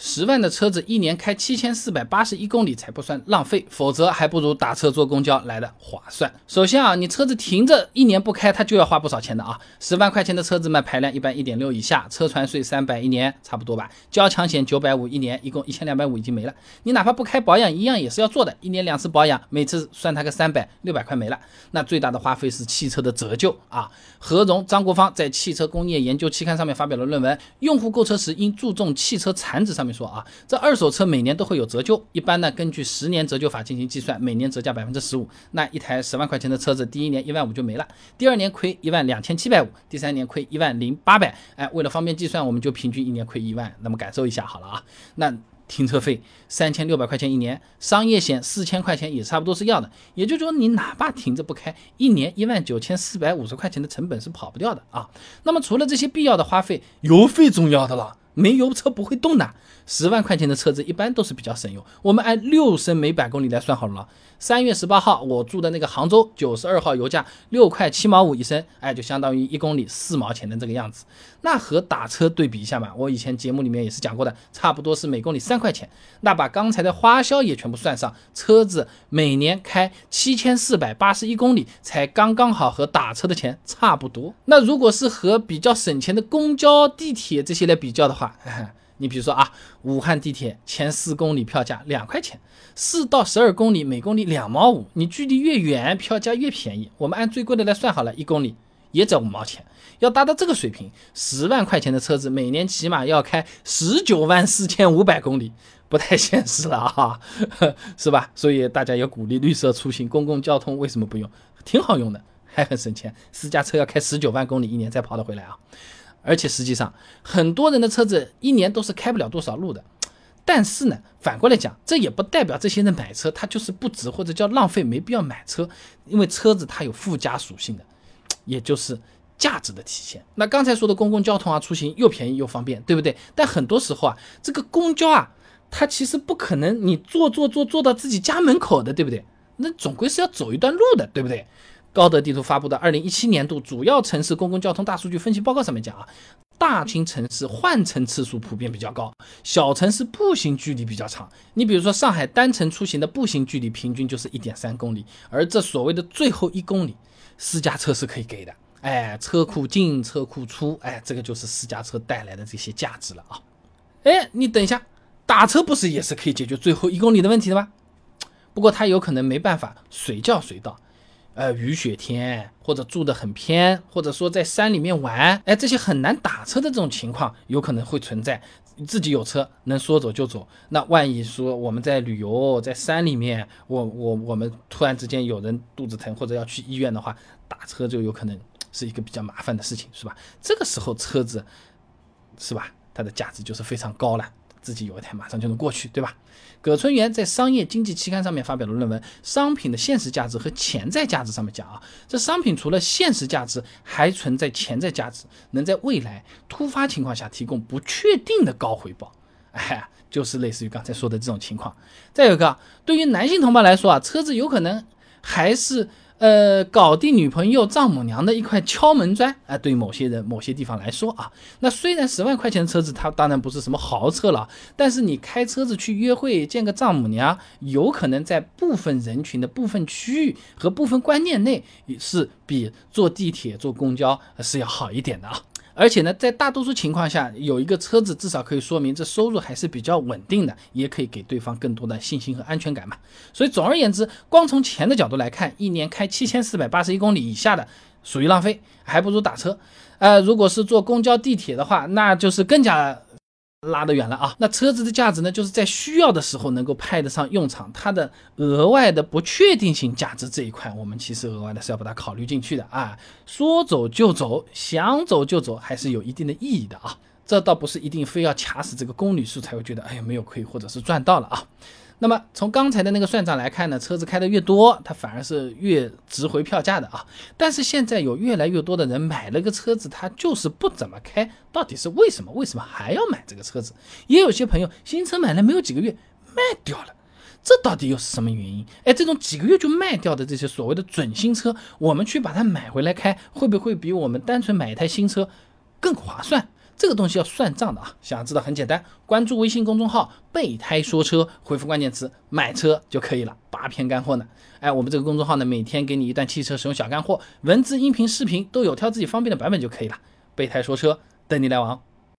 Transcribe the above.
十万的车子一年开七千四百八十一公里才不算浪费，否则还不如打车坐公交来的划算。首先啊，你车子停着一年不开，它就要花不少钱的啊。十万块钱的车子卖排量一般一点六以下，车船税三百一年差不多吧，交强险九百五一年，一共一千两百五已经没了。你哪怕不开保养，一样也是要做的，一年两次保养，每次算它个三百六百块没了。那最大的花费是汽车的折旧啊。何荣、张国芳在《汽车工业研究》期刊上面发表了论文，用户购车时应注重汽车残值上面。说啊，这二手车每年都会有折旧，一般呢根据十年折旧法进行计算，每年折价百分之十五。那一台十万块钱的车子，第一年一万五就没了，第二年亏一万两千七百五，第三年亏一万零八百。哎，为了方便计算，我们就平均一年亏一万，那么感受一下好了啊。那停车费三千六百块钱一年，商业险四千块钱也差不多是要的。也就是说，你哪怕停着不开，一年一万九千四百五十块钱的成本是跑不掉的啊。那么除了这些必要的花费，油费重要的了。没油车不会动的，十万块钱的车子一般都是比较省油。我们按六升每百公里来算好了。三月十八号我住的那个杭州九十二号油价六块七毛五一升，哎，就相当于一公里四毛钱的这个样子。那和打车对比一下嘛，我以前节目里面也是讲过的，差不多是每公里三块钱。那把刚才的花销也全部算上，车子每年开七千四百八十一公里，才刚刚好和打车的钱差不多。那如果是和比较省钱的公交、地铁这些来比较的话，你比如说啊，武汉地铁前四公里票价两块钱，四到十二公里每公里两毛五。你距离越远，票价越便宜。我们按最贵的来算好了，一公里也只要五毛钱。要达到这个水平，十万块钱的车子每年起码要开十九万四千五百公里，不太现实了啊，是吧？所以大家要鼓励绿色出行，公共交通为什么不用？挺好用的，还很省钱。私家车要开十九万公里，一年才跑得回来啊。而且实际上，很多人的车子一年都是开不了多少路的。但是呢，反过来讲，这也不代表这些人买车他就是不值或者叫浪费，没必要买车。因为车子它有附加属性的，也就是价值的体现。那刚才说的公共交通啊，出行又便宜又方便，对不对？但很多时候啊，这个公交啊，它其实不可能你坐坐坐坐到自己家门口的，对不对？那总归是要走一段路的，对不对？高德地图发布的二零一七年度主要城市公共交通大数据分析报告上面讲啊，大型城市换乘次数普遍比较高，小城市步行距离比较长。你比如说上海单程出行的步行距离平均就是一点三公里，而这所谓的最后一公里，私家车是可以给的。哎，车库进车库出，哎，这个就是私家车带来的这些价值了啊。哎，你等一下，打车不是也是可以解决最后一公里的问题的吗？不过它有可能没办法随叫随到。呃，雨雪天或者住的很偏，或者说在山里面玩，哎，这些很难打车的这种情况，有可能会存在。自己有车能说走就走，那万一说我们在旅游，在山里面，我我我们突然之间有人肚子疼或者要去医院的话，打车就有可能是一个比较麻烦的事情，是吧？这个时候车子，是吧？它的价值就是非常高了。自己有一台马上就能过去，对吧？葛春元在《商业经济期刊》上面发表的论文《商品的现实价值和潜在价值》，上面讲啊，这商品除了现实价值，还存在潜在价值，能在未来突发情况下提供不确定的高回报。哎，就是类似于刚才说的这种情况。再有一个，对于男性同胞来说啊，车子有可能还是。呃，搞定女朋友、丈母娘的一块敲门砖啊！对某些人、某些地方来说啊，那虽然十万块钱的车子，它当然不是什么豪车了，但是你开车子去约会、见个丈母娘，有可能在部分人群的部分区域和部分观念内，是比坐地铁、坐公交是要好一点的啊。而且呢，在大多数情况下，有一个车子至少可以说明这收入还是比较稳定的，也可以给对方更多的信心和安全感嘛。所以总而言之，光从钱的角度来看，一年开七千四百八十一公里以下的属于浪费，还不如打车。呃，如果是坐公交、地铁的话，那就是更加。拉得远了啊！那车子的价值呢？就是在需要的时候能够派得上用场，它的额外的不确定性价值这一块，我们其实额外的是要把它考虑进去的啊。说走就走，想走就走，还是有一定的意义的啊。这倒不是一定非要卡死这个公里数才会觉得，哎呀没有亏或者是赚到了啊。那么从刚才的那个算账来看呢，车子开的越多，它反而是越值回票价的啊。但是现在有越来越多的人买了个车子，他就是不怎么开，到底是为什么？为什么还要买这个车子？也有些朋友新车买了没有几个月卖掉了，这到底又是什么原因？哎，这种几个月就卖掉的这些所谓的准新车，我们去把它买回来开，会不会比我们单纯买一台新车更划算？这个东西要算账的啊。想要知道很简单，关注微信公众号“备胎说车”，回复关键词“买车”就可以了，八篇干货呢。哎，我们这个公众号呢，每天给你一段汽车使用小干货，文字、音频、视频都有，挑自己方便的版本就可以了。备胎说车，等你来玩。